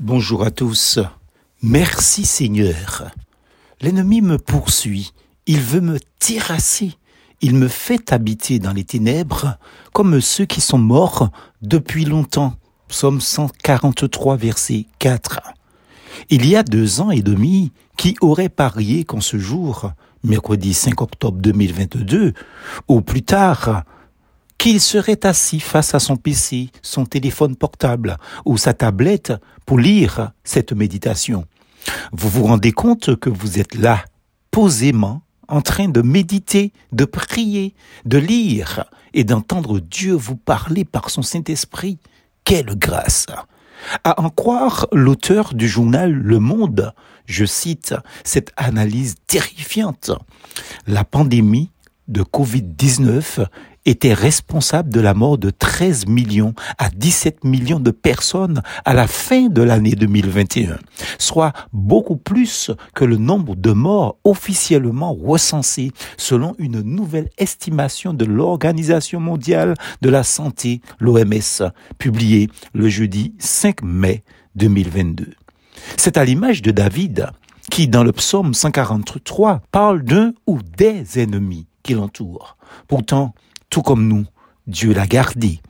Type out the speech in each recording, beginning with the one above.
Bonjour à tous. Merci Seigneur. L'ennemi me poursuit. Il veut me terrasser. Il me fait habiter dans les ténèbres comme ceux qui sont morts depuis longtemps. Psaume 143, verset 4. Il y a deux ans et demi, qui aurait parié qu'en ce jour, mercredi 5 octobre 2022, ou plus tard, qu'il serait assis face à son PC, son téléphone portable ou sa tablette pour lire cette méditation. Vous vous rendez compte que vous êtes là, posément, en train de méditer, de prier, de lire et d'entendre Dieu vous parler par son Saint-Esprit. Quelle grâce À en croire l'auteur du journal Le Monde, je cite cette analyse terrifiante. La pandémie de Covid-19 était responsable de la mort de 13 millions à 17 millions de personnes à la fin de l'année 2021, soit beaucoup plus que le nombre de morts officiellement recensés selon une nouvelle estimation de l'Organisation mondiale de la santé, l'OMS, publiée le jeudi 5 mai 2022. C'est à l'image de David qui, dans le psaume 143, parle d'un ou des ennemis qui l'entourent. Pourtant, tout comme nous, Dieu l'a gardé.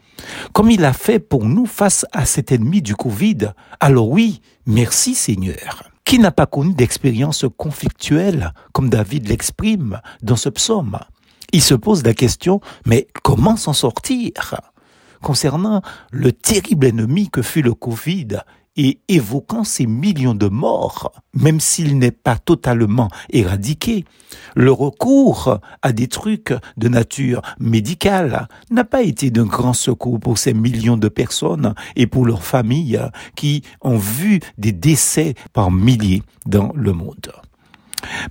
Comme il a fait pour nous face à cet ennemi du Covid, alors oui, merci Seigneur. Qui n'a pas connu d'expérience conflictuelle comme David l'exprime dans ce psaume? Il se pose la question, mais comment s'en sortir? Concernant le terrible ennemi que fut le Covid, et évoquant ces millions de morts, même s'il n'est pas totalement éradiqué, le recours à des trucs de nature médicale n'a pas été d'un grand secours pour ces millions de personnes et pour leurs familles qui ont vu des décès par milliers dans le monde.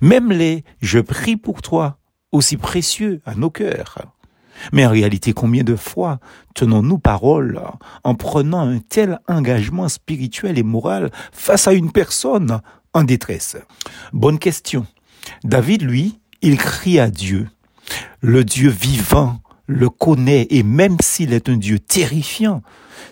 Même les je prie pour toi, aussi précieux à nos cœurs, mais en réalité, combien de fois tenons-nous parole en prenant un tel engagement spirituel et moral face à une personne en détresse? Bonne question. David, lui, il crie à Dieu. Le Dieu vivant le connaît et même s'il est un Dieu terrifiant,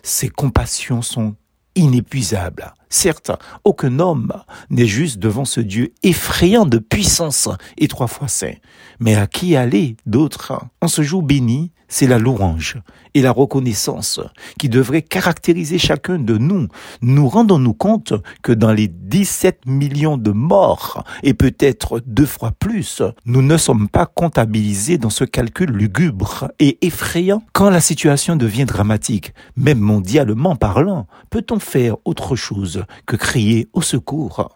ses compassions sont inépuisable. Certes, aucun homme n'est juste devant ce Dieu effrayant de puissance et trois fois saint. Mais à qui aller d'autres En ce jour béni, c'est la louange et la reconnaissance qui devraient caractériser chacun de nous. Nous rendons-nous compte que dans les 17 millions de morts, et peut-être deux fois plus, nous ne sommes pas comptabilisés dans ce calcul lugubre et effrayant. Quand la situation devient dramatique, même mondialement parlant, peut-on faire autre chose? Que crier au secours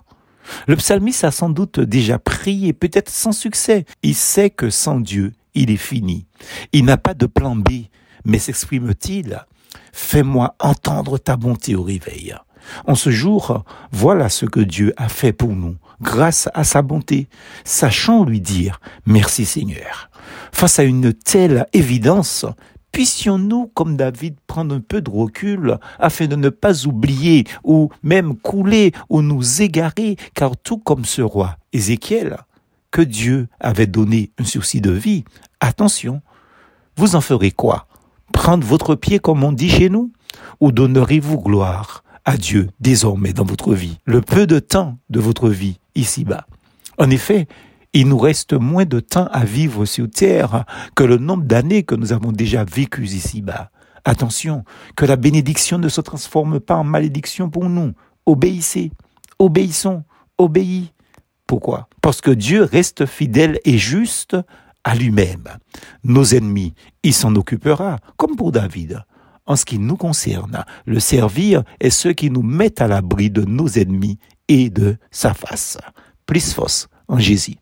le psalmiste a sans doute déjà prié, peut-être sans succès. Il sait que sans Dieu, il est fini. Il n'a pas de plan B, mais s'exprime-t-il? Fais-moi entendre ta bonté au réveil. En ce jour, voilà ce que Dieu a fait pour nous, grâce à sa bonté. Sachons lui dire merci Seigneur. Face à une telle évidence, puissions-nous, comme David, prendre un peu de recul afin de ne pas oublier ou même couler ou nous égarer, car tout comme ce roi Ézéchiel, que Dieu avait donné un souci de vie, attention, vous en ferez quoi? Prendre votre pied comme on dit chez nous? Ou donnerez-vous gloire à Dieu désormais dans votre vie? Le peu de temps de votre vie ici-bas. En effet, il nous reste moins de temps à vivre sur terre que le nombre d'années que nous avons déjà vécues ici-bas. Attention, que la bénédiction ne se transforme pas en malédiction pour nous. Obéissez, obéissons, obéis. Pourquoi? Parce que Dieu reste fidèle et juste à lui-même. Nos ennemis, il s'en occupera, comme pour David. En ce qui nous concerne, le servir est ce qui nous met à l'abri de nos ennemis et de sa face. Plus force en Jésus.